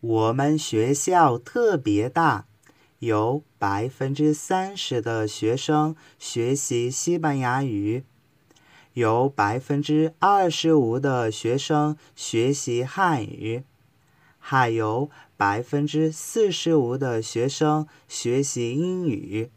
我们学校特别大有百分之三十的学生学习西班牙语有百分之二十五的学生学习汉语还有百分之四十五的学生学习英语。